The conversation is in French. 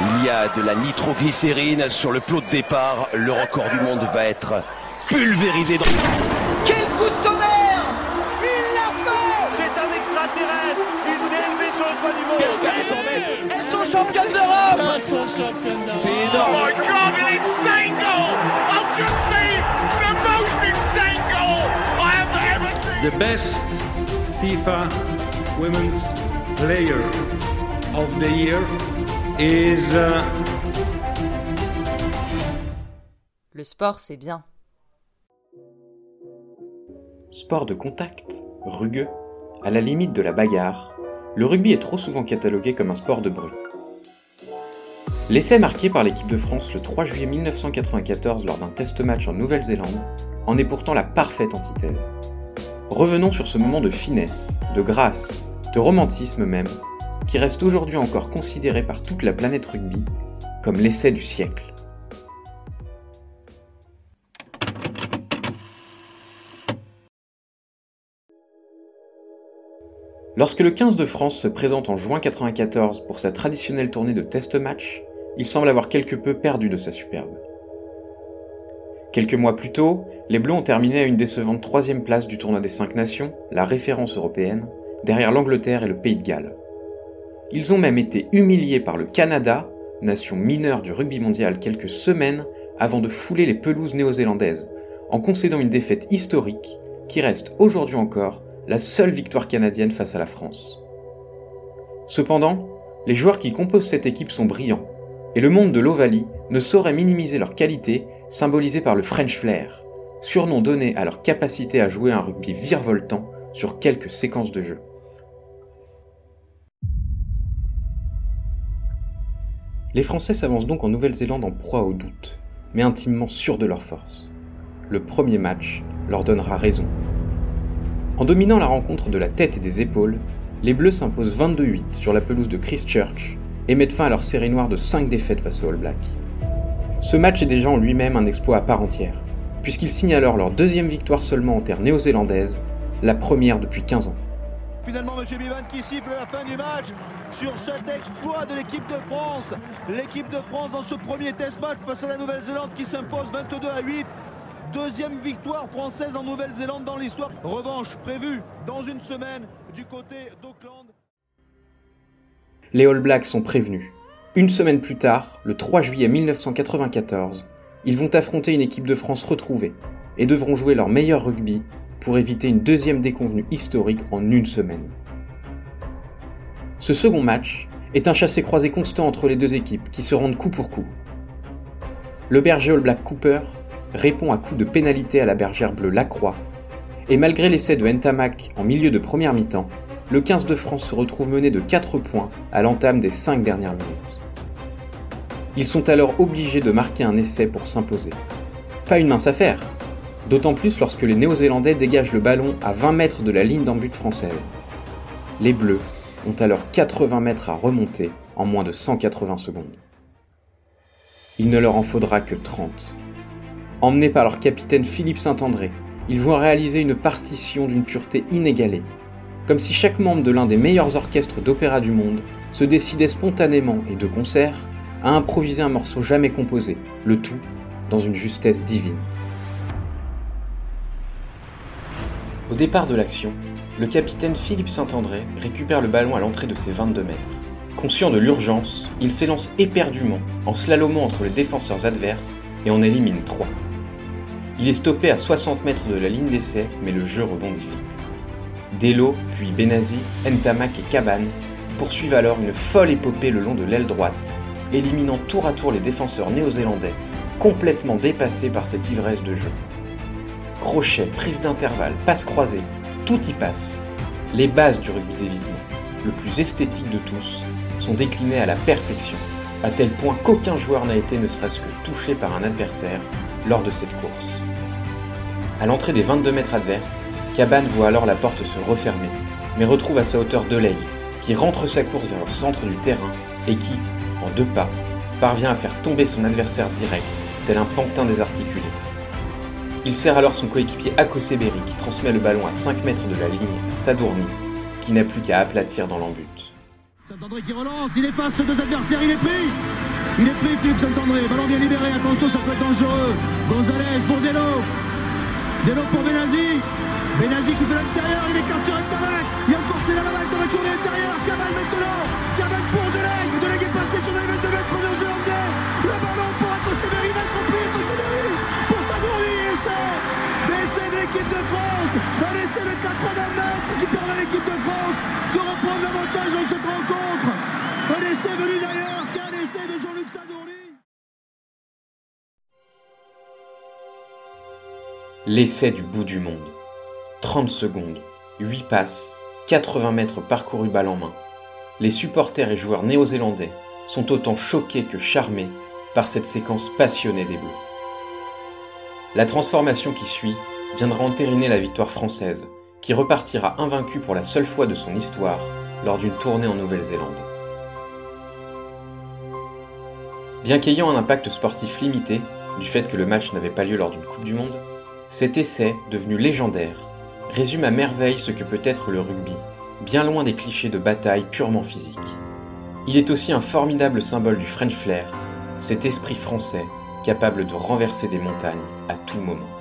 Il y a de la nitroglycérine sur le plot de départ. Le record du monde va être pulvérisé dans... Quel coup de tonnerre! Il l'a fait! C'est un extraterrestre. Il s'est élevé sur le toit du monde. Elles sont championnes d'Europe! Elles sont championnes d'Europe. C'est énorme. Oh my god, an insane goal! I've just seen the most insane goal I have ever seen! the best FIFA Women's Player of the Year is uh, Le sport, c'est bien. Sport de contact, rugueux, à la limite de la bagarre, le rugby est trop souvent catalogué comme un sport de bruit. L'essai marqué par l'équipe de France le 3 juillet 1994 lors d'un test match en Nouvelle-Zélande en est pourtant la parfaite antithèse. Revenons sur ce moment de finesse, de grâce, de romantisme même, qui reste aujourd'hui encore considéré par toute la planète rugby comme l'essai du siècle. Lorsque le 15 de France se présente en juin 1994 pour sa traditionnelle tournée de test match, il semble avoir quelque peu perdu de sa superbe. Quelques mois plus tôt, les Bleus ont terminé à une décevante troisième place du tournoi des cinq nations, la référence européenne, derrière l'Angleterre et le Pays de Galles. Ils ont même été humiliés par le Canada, nation mineure du rugby mondial, quelques semaines avant de fouler les pelouses néo-zélandaises, en concédant une défaite historique qui reste aujourd'hui encore la seule victoire canadienne face à la France. Cependant, les joueurs qui composent cette équipe sont brillants, et le monde de l'Ovalie ne saurait minimiser leur qualité, symbolisée par le French Flair, surnom donné à leur capacité à jouer un rugby virevoltant sur quelques séquences de jeu. Les Français s'avancent donc en Nouvelle-Zélande en proie au doute, mais intimement sûrs de leur force. Le premier match leur donnera raison. En dominant la rencontre de la tête et des épaules, les Bleus s'imposent 22-8 sur la pelouse de Christchurch et mettent fin à leur série noire de 5 défaites face aux All Blacks. Ce match est déjà en lui-même un exploit à part entière, puisqu'ils signent alors leur deuxième victoire seulement en terre néo-zélandaise, la première depuis 15 ans. Finalement, M. Bivan qui siffle la fin du match sur cet exploit de l'équipe de France. L'équipe de France dans ce premier test match face à la Nouvelle-Zélande qui s'impose 22 à 8. Deuxième victoire française en Nouvelle-Zélande dans l'histoire. Revanche prévue dans une semaine du côté d'Auckland. Les All Blacks sont prévenus. Une semaine plus tard, le 3 juillet 1994, ils vont affronter une équipe de France retrouvée et devront jouer leur meilleur rugby pour éviter une deuxième déconvenue historique en une semaine. Ce second match est un chassé-croisé constant entre les deux équipes qui se rendent coup pour coup. Le berger All Black Cooper répond à coup de pénalité à la bergère bleue Lacroix, et malgré l'essai de Ntamak en milieu de première mi-temps, le 15 de France se retrouve mené de 4 points à l'entame des 5 dernières minutes. Ils sont alors obligés de marquer un essai pour s'imposer. Pas une mince affaire, d'autant plus lorsque les Néo-Zélandais dégagent le ballon à 20 mètres de la ligne d'en but française. Les Bleus ont alors 80 mètres à remonter en moins de 180 secondes. Il ne leur en faudra que 30. Emmenés par leur capitaine Philippe Saint-André, ils vont réaliser une partition d'une pureté inégalée, comme si chaque membre de l'un des meilleurs orchestres d'opéra du monde se décidait spontanément et de concert à improviser un morceau jamais composé, le tout dans une justesse divine. Au départ de l'action, le capitaine Philippe Saint-André récupère le ballon à l'entrée de ses 22 mètres. Conscient de l'urgence, il s'élance éperdument en slalomant entre les défenseurs adverses et en élimine 3. Il est stoppé à 60 mètres de la ligne d'essai, mais le jeu rebondit vite. Delo, puis Benazi, Ntamak et Cabane poursuivent alors une folle épopée le long de l'aile droite, éliminant tour à tour les défenseurs néo-zélandais, complètement dépassés par cette ivresse de jeu. Crochet, prise d'intervalle, passe croisée, tout y passe. Les bases du rugby d'évitement, le plus esthétique de tous, sont déclinées à la perfection, à tel point qu'aucun joueur n'a été ne serait-ce que touché par un adversaire lors de cette course. À l'entrée des 22 mètres adverses, Cabane voit alors la porte se refermer, mais retrouve à sa hauteur Deleg, qui rentre sa course vers le centre du terrain et qui, en deux pas, parvient à faire tomber son adversaire direct, tel un pantin désarticulé. Il sert alors son coéquipier Akose Berry qui transmet le ballon à 5 mètres de la ligne à Sadourny, qui n'a plus qu'à aplatir dans l'embut. Saint-André qui relance, il est face aux deux adversaires, il est pris Il est pris Philippe Saint-André, ballon bien libéré, attention ça peut être dangereux. Gonzalez pour Delo. Delo pour Benazi. Benazi qui fait l'intérieur, il écarte sur Ntamak. Il y a encore Céline Laval, va courir l'intérieur. Caval maintenant. Essai de 80 mètres qui permet à l'équipe de France de reprendre l'avantage dans cette rencontre. Un essai venu d'ailleurs qu'un essai de Jean-Luc Sagouri. L'essai du bout du monde. 30 secondes, 8 passes, 80 mètres parcourus balle en main. Les supporters et joueurs néo-zélandais sont autant choqués que charmés par cette séquence passionnée des Bleus. La transformation qui suit viendra entériner la victoire française, qui repartira invaincue pour la seule fois de son histoire lors d'une tournée en Nouvelle-Zélande. Bien qu'ayant un impact sportif limité, du fait que le match n'avait pas lieu lors d'une Coupe du Monde, cet essai, devenu légendaire, résume à merveille ce que peut être le rugby, bien loin des clichés de bataille purement physique. Il est aussi un formidable symbole du French flair, cet esprit français capable de renverser des montagnes à tout moment.